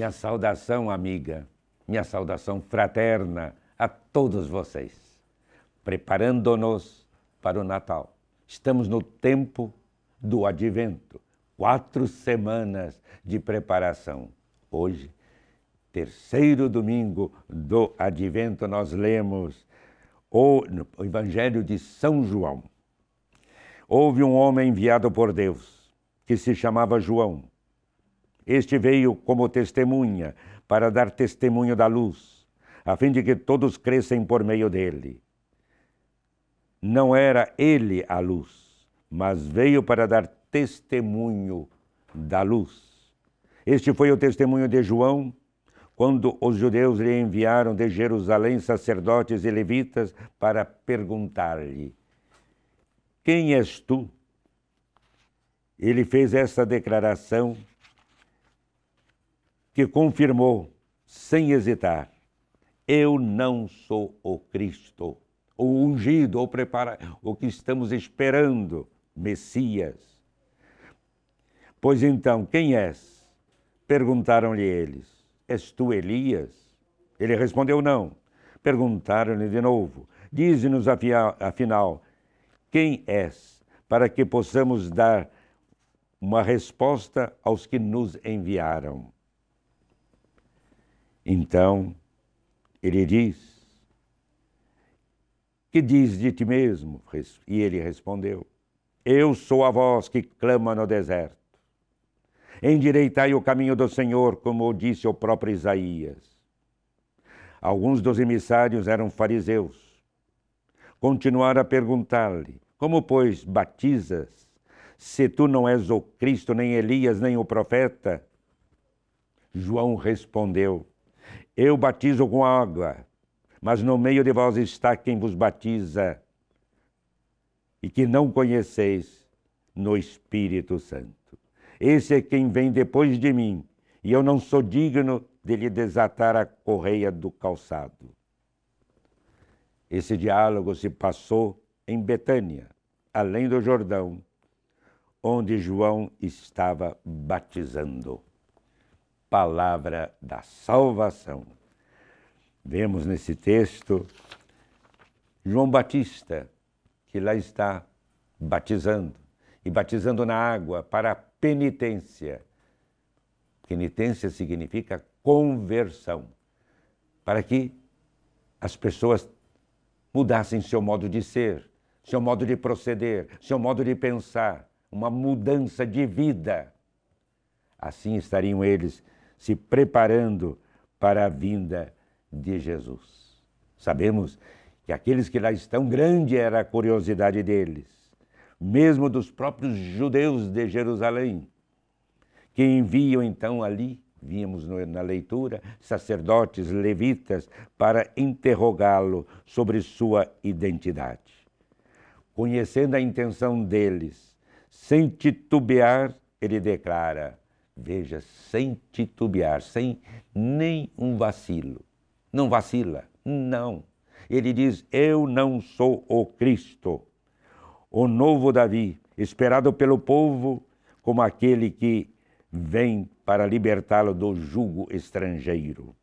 Minha saudação, amiga, minha saudação fraterna a todos vocês, preparando-nos para o Natal. Estamos no tempo do advento, quatro semanas de preparação. Hoje, terceiro domingo do advento, nós lemos o Evangelho de São João. Houve um homem enviado por Deus que se chamava João. Este veio como testemunha para dar testemunho da luz, a fim de que todos crescem por meio dele. Não era ele a luz, mas veio para dar testemunho da luz. Este foi o testemunho de João quando os judeus lhe enviaram de Jerusalém sacerdotes e levitas para perguntar-lhe: Quem és tu? Ele fez essa declaração que confirmou, sem hesitar: Eu não sou o Cristo, o ungido, o o que estamos esperando, Messias. Pois então, quem és? Perguntaram-lhe eles. És tu Elias? Ele respondeu: Não. Perguntaram-lhe de novo: Dize-nos afinal, quem és, para que possamos dar uma resposta aos que nos enviaram. Então ele diz: Que diz de ti mesmo? E ele respondeu: Eu sou a voz que clama no deserto. Endireitai o caminho do Senhor, como disse o próprio Isaías. Alguns dos emissários eram fariseus. Continuaram a perguntar-lhe: Como, pois, batizas, se tu não és o Cristo, nem Elias, nem o profeta? João respondeu: Eu batizo com água, mas no meio de vós está quem vos batiza, e que não conheceis no Espírito Santo. Esse é quem vem depois de mim, e eu não sou digno de lhe desatar a correia do calçado. Esse diálogo se passou em Betânia, além do Jordão, onde João estava batizando. Palavra da salvação. Vemos nesse texto João Batista, que lá está batizando, e batizando na água para penitência. Penitência significa conversão, para que as pessoas mudassem seu modo de ser, seu modo de proceder, seu modo de pensar, uma mudança de vida. Assim estariam eles se preparando para a vinda de Jesus. Sabemos que aqueles que lá estão, grande era a curiosidade deles mesmo dos próprios judeus de Jerusalém, que enviam então ali, víamos na leitura, sacerdotes levitas para interrogá-lo sobre sua identidade. Conhecendo a intenção deles, sem titubear, ele declara: veja, sem titubear, sem nem um vacilo. Não vacila, não. Ele diz: Eu não sou o Cristo o novo Davi, esperado pelo povo como aquele que vem para libertá-lo do jugo estrangeiro.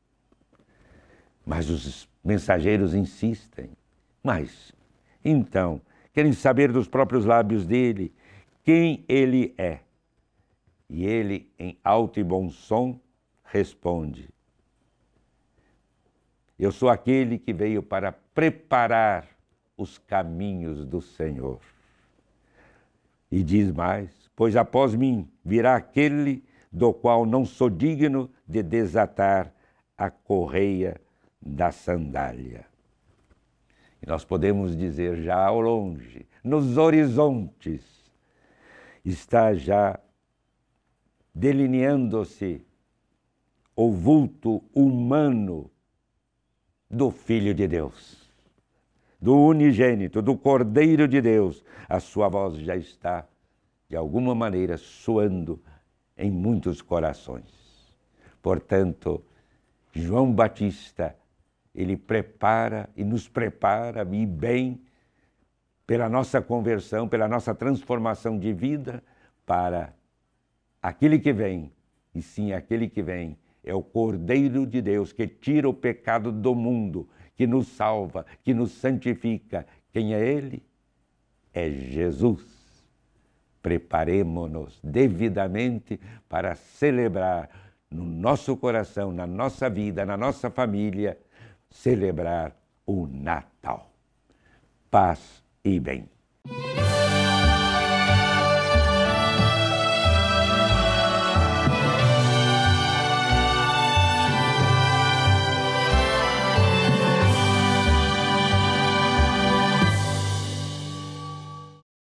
Mas os mensageiros insistem. Mas, então, querem saber dos próprios lábios dele quem ele é. E ele, em alto e bom som, responde: Eu sou aquele que veio para preparar os caminhos do Senhor. E diz mais: Pois após mim virá aquele do qual não sou digno de desatar a correia da sandália. E nós podemos dizer já ao longe, nos horizontes, está já delineando-se o vulto humano do Filho de Deus do unigênito, do Cordeiro de Deus, a sua voz já está, de alguma maneira, soando em muitos corações. Portanto, João Batista, ele prepara e nos prepara e bem pela nossa conversão, pela nossa transformação de vida para aquele que vem, e sim aquele que vem é o Cordeiro de Deus que tira o pecado do mundo, que nos salva, que nos santifica. Quem é Ele? É Jesus. Preparemos-nos devidamente para celebrar no nosso coração, na nossa vida, na nossa família, celebrar o Natal. Paz e bem.